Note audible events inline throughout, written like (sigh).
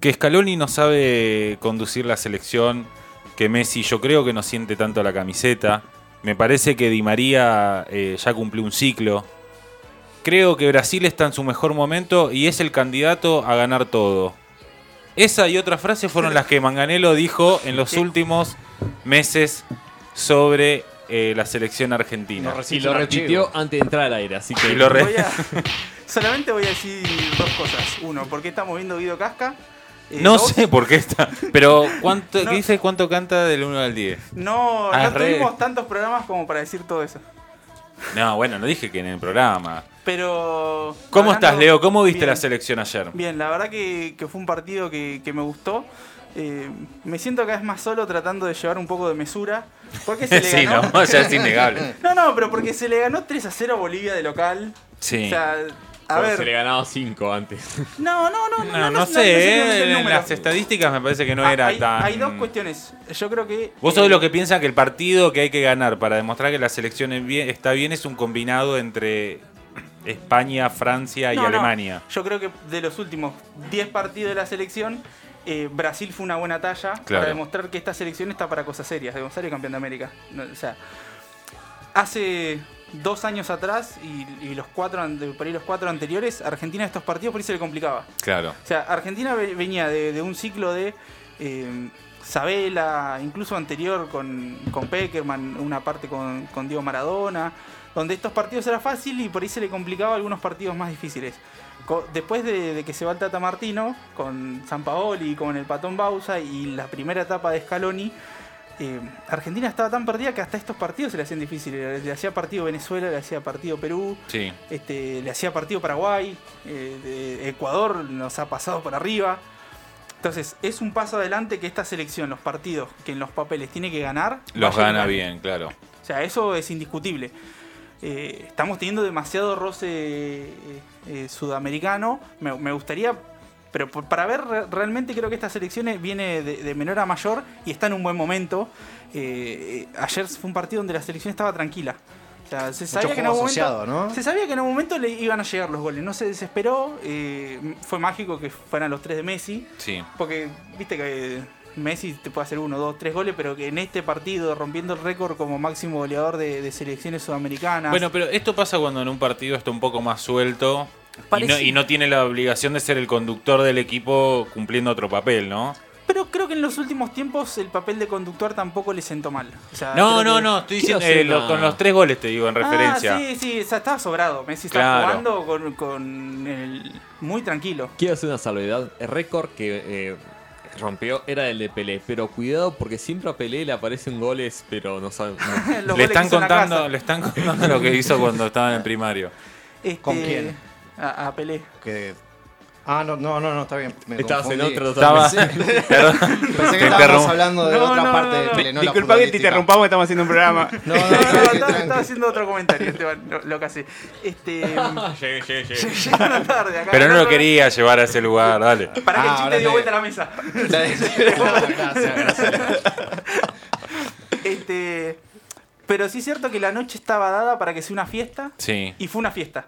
que Scaloni no sabe conducir la selección, que Messi yo creo que no siente tanto la camiseta. Me parece que Di María eh, ya cumplió un ciclo. Creo que Brasil está en su mejor momento y es el candidato a ganar todo. Esa y otra frase fueron las que Manganello dijo en los últimos meses sobre eh, la selección argentina. Y lo repitió antes de entrar al aire, así (laughs) que. Y lo re- Voy a- solamente voy a decir dos cosas. Uno, ¿por qué estamos viendo Guido Casca? Eh, No dos, sé por qué está. Pero, ¿cuánto, No. ¿qué dice cuánto canta del 1 al 10? No, Ah, no re- tuvimos tantos programas como para decir todo eso. No, bueno, no dije que en el programa. Pero. ¿Cómo hablando- estás, Leo? ¿Cómo viste Bien. la selección ayer? Bien, la verdad que, que fue un partido que, que me gustó. Eh, me siento cada vez más solo tratando de llevar un poco de mesura. Porque se (laughs) le sí, ganó. no, ya es innegable. (laughs) No, no, pero porque se le ganó 3 a 0 a Bolivia de local. Sí. O sea, a Pero ver. se le ganaba 5 antes. (laughs) No, no, no, No, no, no sé, ¿eh? el en las estadísticas me parece que no Ah, era hay, tan... hay dos cuestiones. Yo creo que. Vos sos de eh, los que piensan que el partido que hay que ganar para demostrar que la selección está bien es un combinado entre España, Francia y no, no. Alemania. Yo creo que de los últimos 10 partidos de la selección, eh, Brasil fue una buena talla Claro. para demostrar que esta selección está para cosas serias. Demostrar el campeón de América. No, o sea, hace dos años atrás y, y los cuatro, por ahí los cuatro anteriores, Argentina estos partidos por ahí se le complicaba. Claro. O sea, Argentina ve- venía de, de un ciclo de eh, Sabela, incluso anterior con, con Peckerman, una parte con, con Diego Maradona, donde estos partidos era fácil y por ahí se le complicaba algunos partidos más difíciles. Después de, de que se va el Tata Martino, con San Paoli, con el Patón Bausa y la primera etapa de Scaloni, eh, Argentina estaba tan perdida que hasta estos partidos se le hacían difíciles. Le hacía partido Venezuela, le hacía partido Perú, Sí. este, le hacía partido Paraguay, eh, de Ecuador nos ha pasado por arriba. Entonces, es un paso adelante que esta selección, los partidos que en los papeles tiene que ganar, Los gana bien, claro. O sea, eso es indiscutible. Eh, estamos teniendo demasiado roce sudamericano. Me, me gustaría, pero por- para ver re- realmente creo que esta selección viene de, de menor a mayor y está en un buen momento. Eh, eh, ayer fue un partido donde la selección estaba tranquila. O sea, se sabía que en algún asociado, momento, ¿no? se sabía que en algún momento le iban a llegar los goles. No se desesperó. eh, fue mágico que fueran los tres de Messi. Sí. Porque, viste que Messi te puede hacer uno, dos, tres goles, pero que en este partido, rompiendo el récord como máximo goleador de, de selecciones sudamericanas. Bueno, pero esto pasa cuando en un partido está un poco más suelto y no, Parece- y no tiene la obligación de ser el conductor del equipo cumpliendo otro papel, ¿no? pero creo que en los últimos tiempos el papel de conductor tampoco le sentó mal. O sea, No, no, que- no, estoy diciendo eh, lo- con los tres goles te digo en referencia. Ah, sí, sí, o sea, estaba sobrado. Messi está Claro. jugando con, con el, muy tranquilo. Quiero hacer una salvedad. El récord que eh, rompió era el de Pelé, pero cuidado porque siempre a Pelé le aparecen goles, pero no saben. (laughs) no- Le están contando, le están contando lo que hizo cuando estaba en el primario. Este, ¿Con quién? A, a Pelé. Que- Ah, no, no, no, no, está bien. me Estabas en otro Estaba. totalmente. (laughs) Perdón. Pensé que Te estábamos hablando de No, otra no, parte no, de no. Chile, no la Disculpa que te interrumpamos, estamos haciendo un programa. No, no, No, (laughs) estaba, estaba haciendo otro comentario, Esteban, lo, lo que hace. Este, (laughs) Llegué, llegué, llegué. llegaron tarde acá. Pero no lo quería llevar a ese lugar, dale. Para que Ah, el chiste ahora dio vuelta a la mesa. gracias, gracias. Este, pero sí es cierto que la noche estaba dada para que sea una fiesta Sí. y fue una fiesta.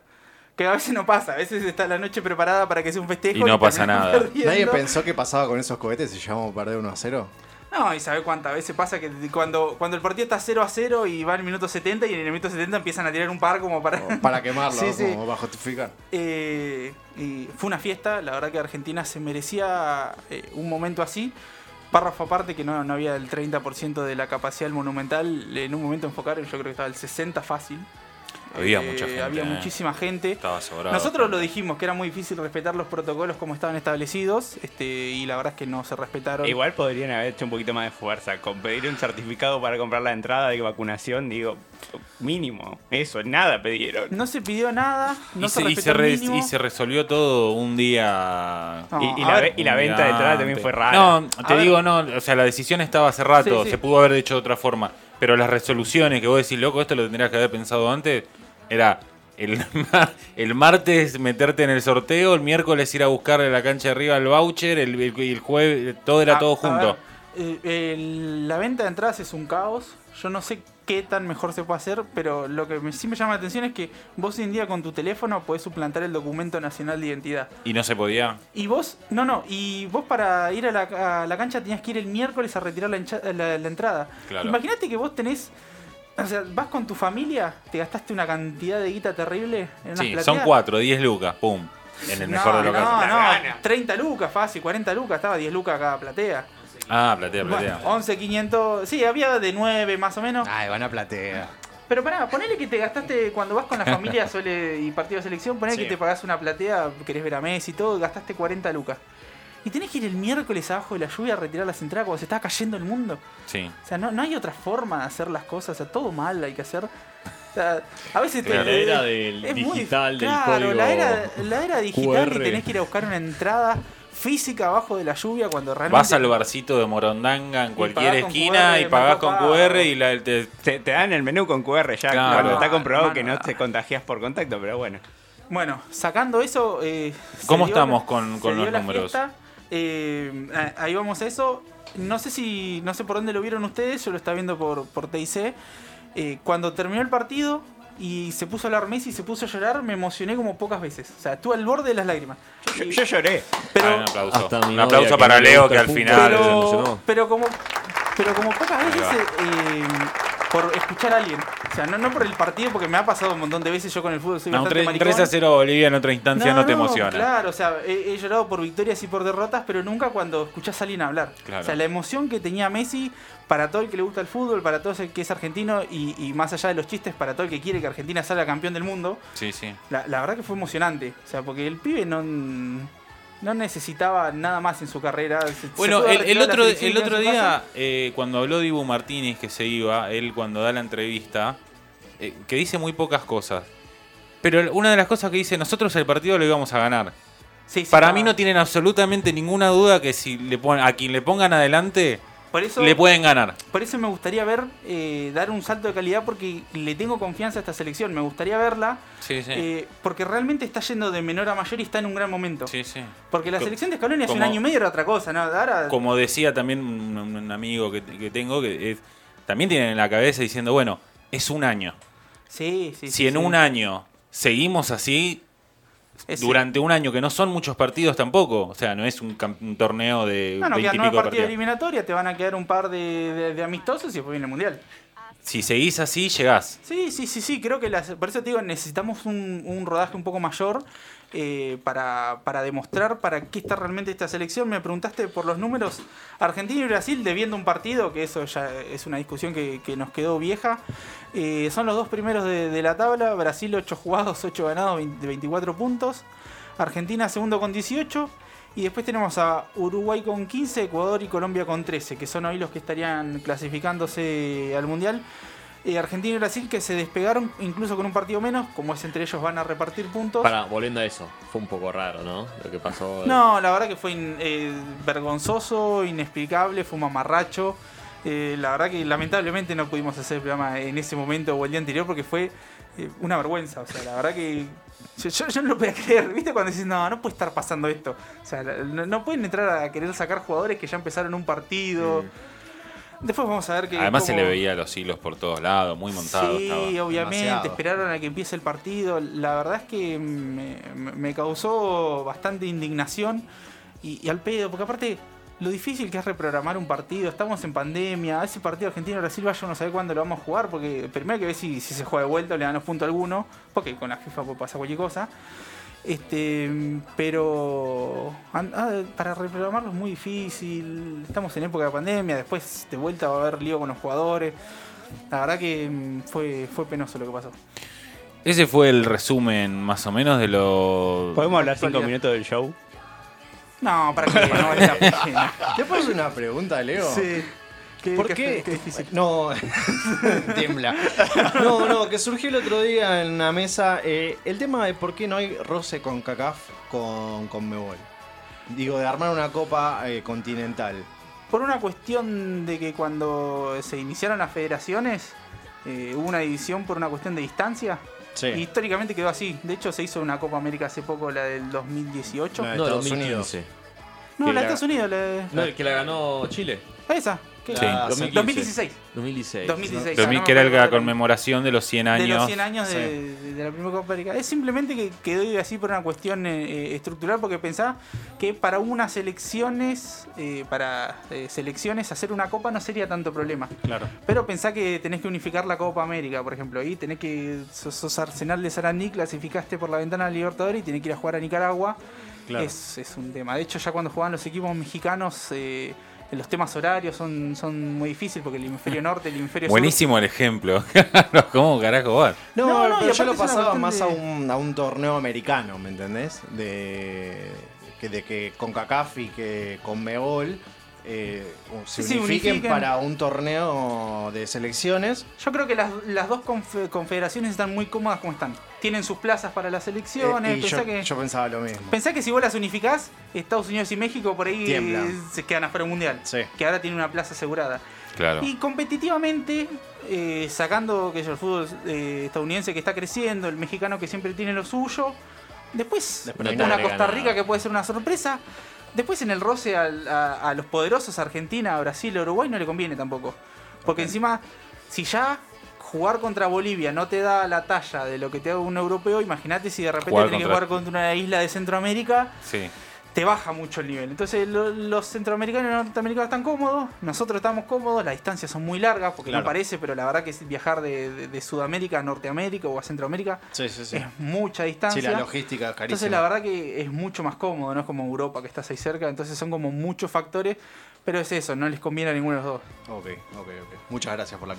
Que a veces no pasa, a veces está la noche preparada para que sea un festejo. Y no pasa nada. perdiendo. ¿Nadie pensó que pasaba con esos cohetes si llegamos a perder 1 a 0? No, y sabe cuántas veces pasa que cuando, cuando el partido está 0 a 0 y va al minuto 70 y en el minuto 70 empiezan a tirar un par como para... O Para quemarlo, (laughs) Sí, sí. como para justificar. Eh, y fue una fiesta, la verdad que Argentina se merecía eh, un momento así. Párrafo aparte que no, no había el 30% de la capacidad del monumental, en un momento enfocaron, yo creo que estaba el 60 fácil. Había Eh, mucha gente, Había eh. muchísima gente. Estaba sobrado. Nosotros lo dijimos que era muy difícil respetar los protocolos como estaban establecidos este, y la verdad es que no se respetaron. Igual podrían haber hecho un poquito más de fuerza, con pedir un certificado para comprar la entrada de vacunación, digo, mínimo, eso, nada pidieron. No se pidió nada, no y, se, se, y, se el re- mínimo. y se resolvió todo un día. No, y, la, ver, ve- y la un venta de entrada también fue rara. No, te A ver. digo, no, o sea, la decisión estaba hace rato, Sí, sí. se pudo haber hecho de otra forma. Pero las resoluciones que vos decís, loco, esto lo tendrías que haber pensado antes, era el, el martes meterte en el sorteo, el miércoles ir a buscarle la cancha de arriba el voucher, el, el, el jueves, todo era A- todo junto. ver, eh, la venta de entradas es un caos. Yo no sé qué tan mejor se puede hacer, pero lo que me- sí me llama la atención es que vos hoy en día con tu teléfono podés suplantar el documento nacional de identidad. Y no se podía. Y vos, no, no, y vos para ir a la, a la cancha tenías que ir el miércoles a retirar la, hincha- la- la entrada. Claro. Imagínate que vos tenés, o sea, vas con tu familia, te gastaste una cantidad de guita terrible en Sí, plateas. son cuatro, 10 lucas, pum. En el mejor de los no, casos. No, gana. 30 lucas, fácil, 40 lucas, estaba 10 lucas cada platea. Ah, platea, platea. Bueno, 11, 500, sí, había de 9 más o menos. Ay, van a platea. Pero pará, ponele que te gastaste, cuando vas con la familia (laughs) suele, y partido de selección, ponele Sí. que te pagás una platea, querés ver a Messi y todo, gastaste 40 lucas. Y tenés que ir el miércoles abajo de la lluvia a retirar las entradas cuando se está cayendo el mundo. Sí. O sea, no, no hay otra forma de hacer las cosas, o sea, todo mal hay que hacer. O sea, a veces te-. La era del es muy- digital, del claro, código la era, la era digital QR. y tenés que ir a buscar una entrada física abajo de la lluvia cuando realmente... Vas al barcito de Morondanga en cualquier pagás con esquina QR, y pagás con. QR y la, te- Te, te dan el menú con QR ya. Claro. cuando está comprobado que no te contagias por contacto, pero bueno. Bueno, sacando eso... eh, ¿Cómo estamos la- con- los números? fiesta, eh, ahí vamos a eso. No sé si... No sé por dónde lo vieron ustedes, yo lo estaba viendo por, por TIC. Eh, cuando terminó el partido y se puso a hablar Messi y se puso a llorar, me emocioné como pocas veces. O sea, estuve al borde de las lágrimas. Yo, yo lloré. Pero, Ah, un aplauso. Hasta Un aplauso para Leo que al final. Pero- emocionó. pero como pero como pocas veces eh, por escuchar a alguien o sea no, no por el partido porque me ha pasado un montón de veces yo con el fútbol soy No, un bastante 3, maricón. a 0 Bolivia en otra instancia no, te emociona. Claro, o sea, he, he llorado por victorias y por derrotas, pero nunca cuando escuchás a alguien hablar. Claro. O sea, la emoción que tenía Messi para todo el que le gusta el fútbol, para todo el que es argentino y, y más allá de los chistes, para todo el que quiere que Argentina salga campeón del mundo, Sí, sí. la, la verdad que fue emocionante. O sea, porque el pibe no, no necesitaba nada más en su carrera. Se- Bueno, el, otro, el otro día, eh, cuando habló Dibu Martínez que se iba, él cuando da la entrevista, eh, que dice muy pocas cosas. Pero una de las cosas que dice, nosotros el partido lo íbamos a ganar. Sí, sí, Para no. mí no tienen absolutamente ninguna duda que si le pon- a quien le pongan adelante, Por eso, le pueden ganar. por eso me gustaría ver, eh, dar un salto de calidad porque le tengo confianza a esta selección. Me gustaría verla Sí, sí. eh, porque realmente está yendo de menor a mayor y está en un gran momento. sí, sí. Porque la Co- selección de Scaloni hace un año y medio era otra cosa, ¿no? Ahora, Como decía también un, un amigo que, que tengo, que es- también tienen en la cabeza diciendo, bueno, es un año. sí, sí, si en sí. un año seguimos así, Es- durante un año, que no son muchos partidos tampoco, o sea, no es un, un torneo de No, no, 20 quedan nueve partidos de eliminatoria, te van a quedar un par de, de- de amistosos y después viene el mundial. Si seguís así, llegás. Sí, sí, sí, sí, creo que las, por eso digo, necesitamos un, un rodaje un poco mayor eh, para, para demostrar para qué está realmente esta selección. Me preguntaste por los números. Argentina y Brasil debiendo un partido, que eso ya es una discusión que, que nos quedó vieja. Eh, son los dos primeros de, de la tabla. Brasil 8 jugados, 8 ganados, 20 24 puntos. Argentina segundo con 18. Y después tenemos a Uruguay con 15, Ecuador y Colombia con 13, que son hoy los que estarían clasificándose al Mundial. Eh, Argentina y Brasil que se despegaron incluso con un partido menos, como es entre ellos van a repartir puntos. Para, volviendo a eso, fue un poco raro, ¿no? Lo que pasó. No, la verdad que fue in- eh, vergonzoso, inexplicable, fue un mamarracho. Eh, la verdad que lamentablemente no pudimos hacer el programa en ese momento o el día anterior porque fue eh, una vergüenza. O sea, la verdad que yo, yo- yo no lo podía (laughs) creer. ¿Viste? Cuando dices, no, no puede estar pasando esto. O sea, no, no pueden entrar a querer sacar jugadores que ya empezaron un partido. Después vamos a ver que... Además se le veía los hilos por todos lados, muy montado Sí, estaba. obviamente, demasiado. esperaron a que empiece el partido. La verdad es que me, me- me causó bastante indignación y, y al pedo, porque aparte lo difícil que es reprogramar un partido, estamos en pandemia, ese partido Argentina-Brasil vaya no sabe cuándo lo vamos a jugar, porque primero hay que ver si, si se juega de vuelta o le dan los puntos a alguno, porque con la FIFA puede pasar cualquier cosa. Este, pero ah, para reprogramarlo es muy difícil. Estamos en época de pandemia, después de vuelta va a haber lío con los jugadores. La verdad que mm, fue, fue penoso lo que pasó. Ese fue el resumen más o menos de lo... ¿Podemos hablar cinco minutos del show? No, para que no vale la (laughs) pena. ¿Te puedo hacer una pregunta, Leo? Sí. Qué, ¿Por qué- qué? qué difícil. No, (laughs) tiembla. No, no, que surgió el otro día en la mesa eh, el tema de por qué no hay roce con CACAF con, con Mebol. Digo, de armar una copa eh, continental. Por una cuestión de que cuando se iniciaron las federaciones, eh, hubo una división por una cuestión de distancia. Sí. Históricamente quedó así. De hecho, se hizo una Copa América hace poco, la del 2018. La de No, Estados 2015. No, la de la- Estados Unidos. la- No, el que la ganó Chile. Esa. Sí. La- 2015. 2016. 2016. 2016. Lo ah, mi- no que era la de conmemoración de los 100 de años. los 100 años sí. de, de- de la primera Copa América. Es simplemente que quedó así por una cuestión eh, eh, estructural, porque pensaba que para unas elecciones, eh, para eh, selecciones, hacer una copa no sería tanto problema. Claro. Pero pensá que tenés que unificar la Copa América, por ejemplo, y tenés que. Sos, sos Arsenal de Sarandí, clasificaste por la ventana del Libertadores y tenés que ir a jugar a Nicaragua. Claro. Es, es un tema. De hecho, ya cuando jugaban los equipos mexicanos. eh, los temas horarios son, son muy difíciles porque el hemisferio (laughs) norte, el hemisferio sur- Buenísimo el ejemplo. (laughs) ¿Cómo carajo va? No, No, no, pero yo lo pasaba más de- a, un, a un torneo americano, ¿me entendés? De que, de que con CACAF y que con Mebol eh, se Sí, unifiquen, unifiquen. para un torneo de selecciones. Yo creo que las, las dos confe- confederaciones están muy cómodas como están. Tienen sus plazas para las Eh, elecciones. y pensá, yo, que, yo pensaba lo mismo. pensá que si vos las unificás, Estados Unidos y México por ahí eh, se quedan afuera del mundial. Sí. Que ahora tienen una plaza asegurada. Claro. Y competitivamente, eh, sacando que el fútbol eh, estadounidense que está creciendo, el mexicano que siempre tiene lo suyo, después, Después no una Costa nada. Rica que puede ser una sorpresa. Después en el roce al- a, a los poderosos, Argentina, Brasil, Uruguay, no le conviene tampoco. Porque encima, si ya jugar contra Bolivia no te da la talla de lo que te da un europeo, imagínate si de repente Jugar tenés que contra- jugar contra una isla de Centroamérica Sí. Te baja mucho el nivel. Entonces lo- los centroamericanos y norteamericanos están cómodos, nosotros estamos cómodos, las distancias son muy largas, porque Claro. no parece, pero la verdad que viajar de, de- de Sudamérica a Norteamérica o a Centroamérica Sí, sí, sí. es mucha Sí, distancia. la logística es carísima. entonces la verdad que es mucho más cómodo, no es como Europa que estás ahí cerca, entonces son como muchos factores, pero es eso, no les conviene a ninguno de los dos. Ok, ok, ok. Muchas gracias por la